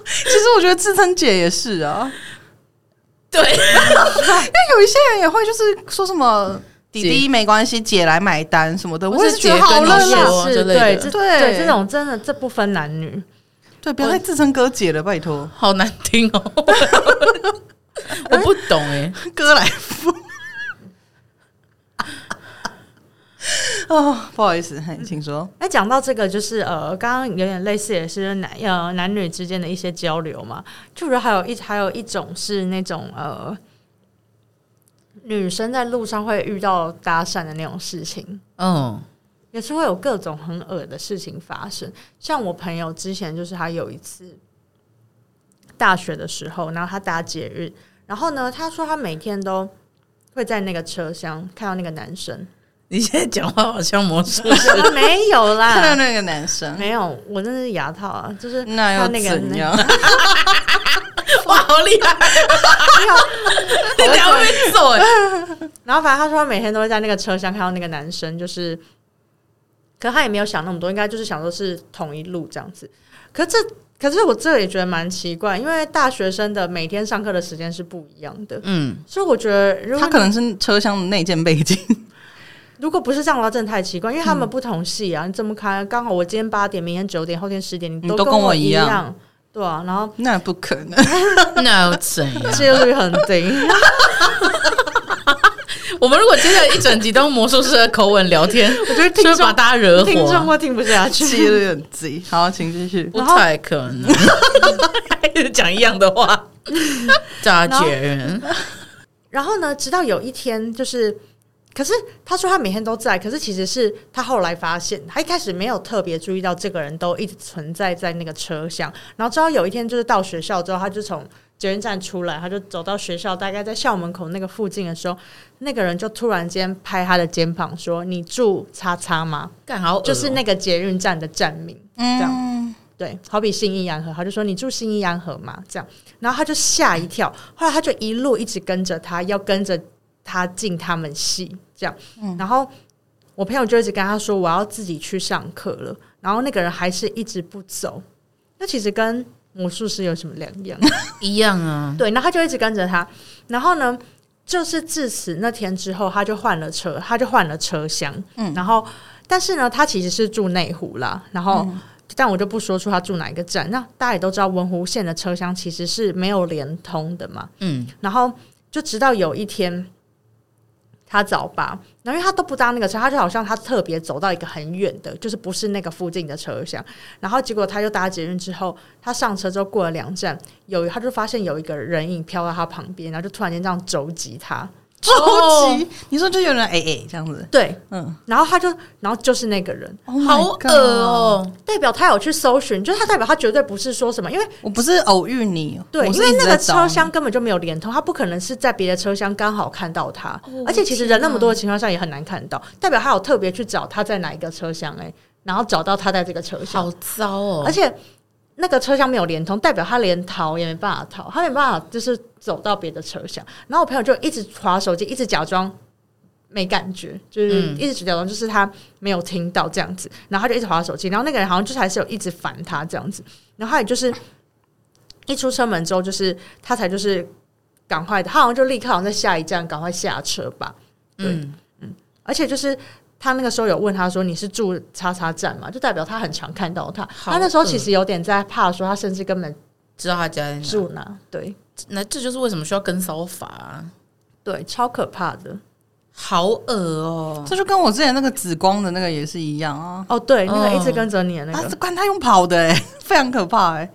其实我觉得自称姐也是啊。*laughs* 对，*laughs* 因为有一些人也会就是说什么弟弟没关系，姐来买单什么的，我是觉得好冷血之类的。对对，这种真的这不分男女，对，不要再自称哥姐了，拜托，好难听哦，*laughs* 我不懂哎，哥来付。*laughs* 哦，不好意思，请说。那讲到这个，就是呃，刚刚有点类似，也是男呃男女之间的一些交流嘛。就觉得还有一还有一种是那种呃，女生在路上会遇到搭讪的那种事情，嗯，也是会有各种很恶的事情发生。像我朋友之前就是他有一次大学的时候，然后他搭节日，然后呢，他说他每天都会在那个车厢看到那个男生。你现在讲话好像魔术师，没有啦，*laughs* 看到那个男生没有，我真的是牙套啊，就是那又怎样？*laughs* 哇，好厉害！*laughs* 你两会走哎。然后反正他说他每天都会在那个车厢看到那个男生，就是，可他也没有想那么多，应该就是想说是同一路这样子。可是这，可是我这也觉得蛮奇怪，因为大学生的每天上课的时间是不一样的，嗯，所以我觉得如果他可能是车厢的内建背景。如果不是这样的话，真的太奇怪，因为他们不同系啊，嗯、你怎么看？刚好我今天八点，明天九点，后天十点，你都跟我一样，一样对啊。然后那不可能，*laughs* 那怎样？*laughs* 几率很低。*laughs* 我们如果接下来一整集都用魔术师的口吻聊天，我觉得听众把大家惹火，听众会听不下去，几率很低。好，请继续。不太可能，还是讲一样的话，大家觉得。然后呢，直到有一天，就是。可是他说他每天都在，可是其实是他后来发现，他一开始没有特别注意到这个人都一直存在在那个车厢，然后直到有一天就是到学校之后，他就从捷运站出来，他就走到学校，大概在校门口那个附近的时候，那个人就突然间拍他的肩膀说：“你住叉叉吗？”干好就是那个捷运站的站名，这样、嗯、对，好比信义安河，他就说：“你住信义安河吗？”这样，然后他就吓一跳，后来他就一路一直跟着他，要跟着。他进他们系这样，嗯、然后我朋友就一直跟他说：“我要自己去上课了。”然后那个人还是一直不走。那其实跟魔术师有什么两样？*laughs* 一样啊。对，然后他就一直跟着他。然后呢，就是自此那天之后，他就换了车，他就换了车厢。嗯，然后但是呢，他其实是住内湖啦。然后，嗯、但我就不说出他住哪一个站。那大家也都知道，文湖线的车厢其实是没有连通的嘛。嗯，然后就直到有一天。他早八，然后因为他都不搭那个车，他就好像他特别走到一个很远的，就是不是那个附近的车厢，然后结果他就搭捷运之后，他上车之后过了两站，有他就发现有一个人影飘到他旁边，然后就突然间这样肘击他。着急，你说就有人哎哎这样子，对，嗯，然后他就，然后就是那个人，oh、好恶哦，代表他有去搜寻，就是他代表他绝对不是说什么，因为我不是偶遇你，对，因为那个车厢根本就没有连通，他不可能是在别的车厢刚好看到他，而且其实人那么多的情况下也很难看到，代表他有特别去找他在哪一个车厢哎，然后找到他在这个车厢，好糟哦，而且。那个车厢没有连通，代表他连逃也没办法逃，他没办法就是走到别的车厢。然后我朋友就一直划手机，一直假装没感觉，就是一直假装就是他没有听到这样子。然后他就一直划手机，然后那个人好像就是还是有一直烦他这样子。然后他也就是一出车门之后，就是他才就是赶快的，他好像就立刻好像在下一站赶快下车吧。对，嗯，嗯，而且就是。他那个时候有问他说：“你是住叉叉站嘛？”就代表他很常看到他。他那时候其实有点在怕，说他甚至根本知道他家在住哪。对，那这就是为什么需要跟骚法啊。对，超可怕的，好恶哦！这就跟我之前那个紫光的那个也是一样啊。哦，对，那个一直跟着你的那个，他管他用跑的，哎，*laughs* 非常可怕，哎。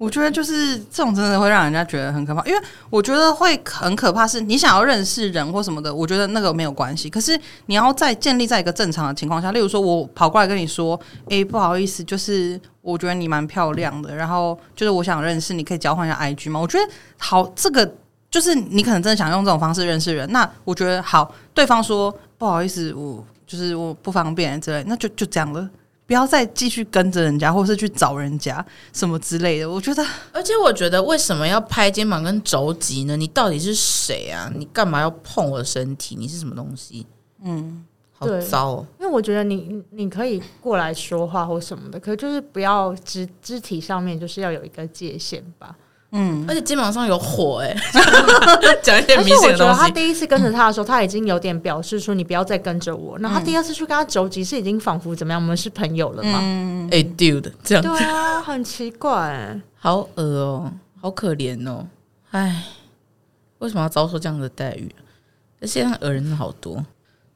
我觉得就是这种真的会让人家觉得很可怕，因为我觉得会很可怕，是你想要认识人或什么的，我觉得那个没有关系。可是你要在建立在一个正常的情况下，例如说我跑过来跟你说：“诶，不好意思，就是我觉得你蛮漂亮的，然后就是我想认识你，可以交换一下 IG 吗？”我觉得好，这个就是你可能真的想用这种方式认识人，那我觉得好。对方说：“不好意思，我就是我不方便之类，那就就这样了。”不要再继续跟着人家，或是去找人家什么之类的。我觉得，*laughs* 而且我觉得，为什么要拍肩膀跟肘击呢？你到底是谁啊？你干嘛要碰我的身体？你是什么东西？嗯，好糟哦。因为我觉得你你可以过来说话或什么的，可是就是不要肢肢体上面就是要有一个界限吧。嗯，而且肩膀上有火哎、欸，*laughs* 讲一些明显的东西。我觉得他第一次跟着他的时候，他已经有点表示说你不要再跟着我。然后他第二次去跟他走集，是已经仿佛怎么样？我们是朋友了吗？哎，dude，这样子对啊，很奇怪，好恶哦，好可怜哦，哎，为什么要遭受这样的待遇？这世界上恶人真的好多。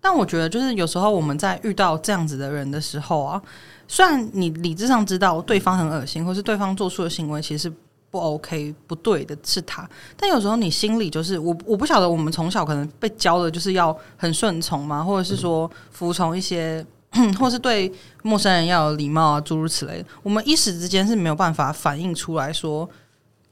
但我觉得，就是有时候我们在遇到这样子的人的时候啊，虽然你理智上知道对方很恶心，或是对方做出的行为其实。不 OK，不对的是他，但有时候你心里就是我，我不晓得我们从小可能被教的就是要很顺从嘛，或者是说服从一些，*clears throat* 或是对陌生人要有礼貌啊，诸如此类的。我们一时之间是没有办法反应出来说，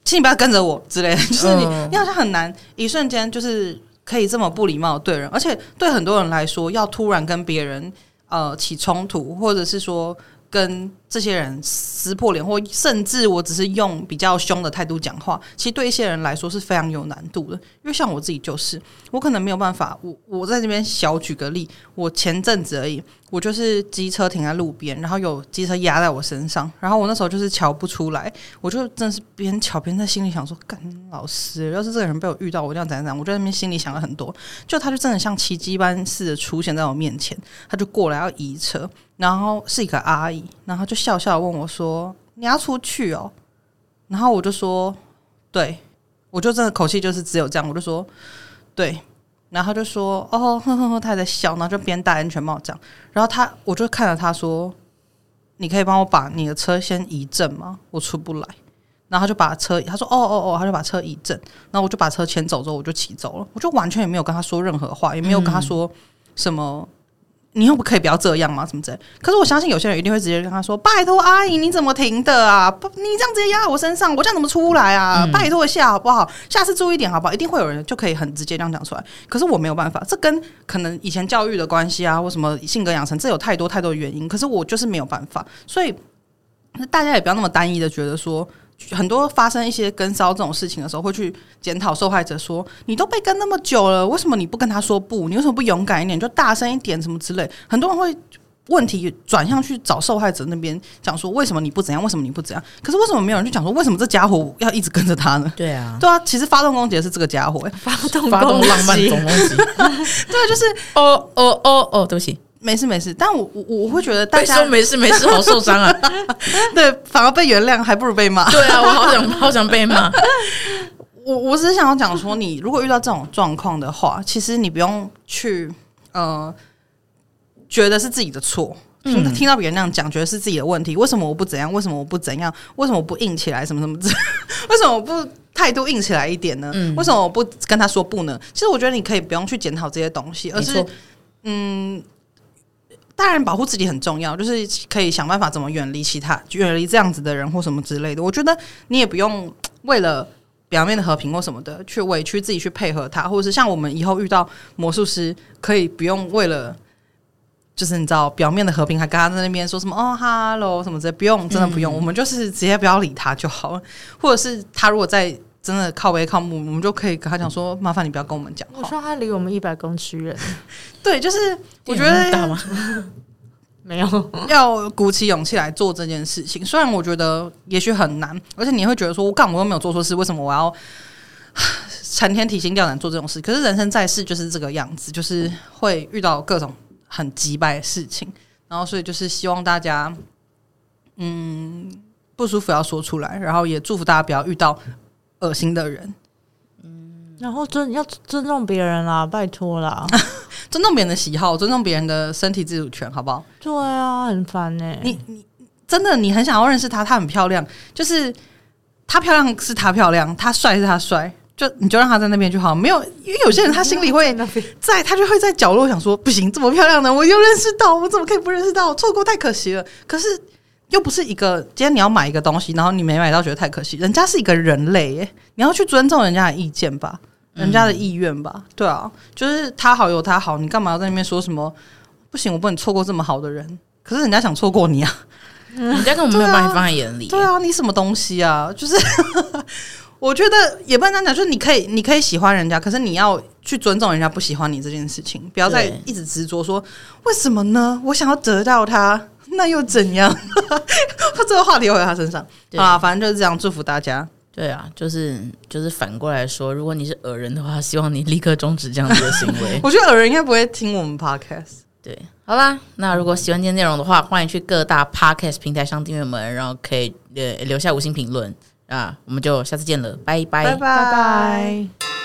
请你不要跟着我之类的，*laughs* 就是你，你好像很难一瞬间就是可以这么不礼貌对人，而且对很多人来说，要突然跟别人呃起冲突，或者是说。跟这些人撕破脸，或甚至我只是用比较凶的态度讲话，其实对一些人来说是非常有难度的。因为像我自己就是，我可能没有办法。我我在这边小举个例，我前阵子而已。我就是机车停在路边，然后有机车压在我身上，然后我那时候就是瞧不出来，我就真的是边瞧边在心里想说：干老师，要是这个人被我遇到，我这样怎样怎样？我在那边心里想了很多。就他就真的像奇迹般似的出现在我面前，他就过来要移车，然后是一个阿姨，然后就笑笑问我说：“你要出去哦？”然后我就说：“对。”我就真的口气就是只有这样，我就说：“对。”然后他就说：“哦，呵呵呵，他还在笑，然后就边戴安全帽这样。然后他，我就看着他说：‘你可以帮我把你的车先移正吗？我出不来。’然后他就把车，他说：‘哦哦哦，他就把车移正。’然后我就把车牵走之后，我就骑走了。我就完全也没有跟他说任何话，也没有跟他说什么。”你又不可以不要这样吗？什么之类？可是我相信有些人一定会直接跟他说：“拜托阿姨，你怎么停的啊？不，你这样直接压在我身上，我这样怎么出来啊？嗯、拜托一下好不好？下次注意点好不好？一定会有人就可以很直接这样讲出来。可是我没有办法，这跟可能以前教育的关系啊，或什么性格养成，这有太多太多的原因。可是我就是没有办法，所以大家也不要那么单一的觉得说。很多发生一些跟骚这种事情的时候，会去检讨受害者，说：“你都被跟那么久了，为什么你不跟他说不？你为什么不勇敢一点，就大声一点，什么之类？”很多人会问题转向去找受害者那边，讲说：“为什么你不怎样？为什么你不怎样？”可是为什么没有人去讲说，为什么这家伙要一直跟着他呢？对啊，对啊，其实发动攻击的是这个家伙，欸，发动发动浪漫总攻击，对，就是哦哦哦哦，对不起。没事没事，但我我我会觉得大家 *laughs* 说没事没事，好受伤啊！*laughs* 对，反而被原谅还不如被骂。对啊，我好想好想被骂。*laughs* 我我只是想要讲说，你如果遇到这种状况的话，其实你不用去呃觉得是自己的错，听、嗯、听到别人那样讲，觉得是自己的问题。为什么我不怎样？为什么我不怎样？为什么我不硬起来？什么什么？为什么我不态度硬起来一点呢？嗯、为什么我不跟他说不呢？其实我觉得你可以不用去检讨这些东西，而是嗯。当然，保护自己很重要，就是可以想办法怎么远离其他、远离这样子的人或什么之类的。我觉得你也不用 *tsk* 为了表面的和平或什么的去委屈自己去配合他，或者是像我们以后遇到魔术师，可以不用为了 *tsk* 就是你知道表面的和平，还跟他在那边说什么哦哈喽什么之类，不用，真的不用，嗯、我们就是直接不要理他就好了。或者是他如果在真的靠背靠木，我们就可以跟他讲说，麻烦你不要跟我们讲话。我说他离我们一百公尺远。*laughs* 对，就是 *laughs* 我觉得 *laughs* 没有要鼓起勇气来做这件事情。虽然我觉得也许很难，而且你会觉得说，我干我又没有做错事，为什么我要 *sighs* 成天提心吊胆做这种事？可是人生在世就是这个样子，就是会遇到各种很急败的事情。然后，所以就是希望大家，嗯，不舒服要说出来，然后也祝福大家不要遇到恶心的人。嗯然后尊要尊重别人啦，拜托啦，*laughs* 尊重别人的喜好，尊重别人的身体自主权，好不好？对啊，很烦哎、欸。你你真的你很想要认识她，她很漂亮，就是她漂亮是她漂亮，她帅是她帅，就你就让他在那边就好。没有，因为有些人他心里会 *laughs* 在，他就会在角落想说，不行，这么漂亮的我又认识到，我怎么可以不认识到？错过太可惜了。可是又不是一个，今天你要买一个东西，然后你没买到，觉得太可惜。人家是一个人类耶，你要去尊重人家的意见吧。人家的意愿吧，嗯、对啊，就是他好有他好，你干嘛要在那边说什么？不行，我不能错过这么好的人。可是人家想错过你啊，人家根本没有把你放在眼里。对啊，你什么东西啊？就是 *laughs* 我觉得也不能这样讲，就是你可以，你可以喜欢人家，可是你要去尊重人家不喜欢你这件事情，不要再一直执着说为什么呢？我想要得到他，*laughs* 那又怎样？他 *laughs* 这个话题回到他身上啊，反正就是这样，祝福大家。对啊，就是就是反过来说，如果你是恶人的话，希望你立刻终止这样子的行为。*laughs* 我觉得恶人应该不会听我们 podcast。对，好啦，那如果喜欢今天内容的话，欢迎去各大 podcast 平台上订阅我们，然后可以呃留下五星评论啊，我们就下次见了，拜拜，拜拜。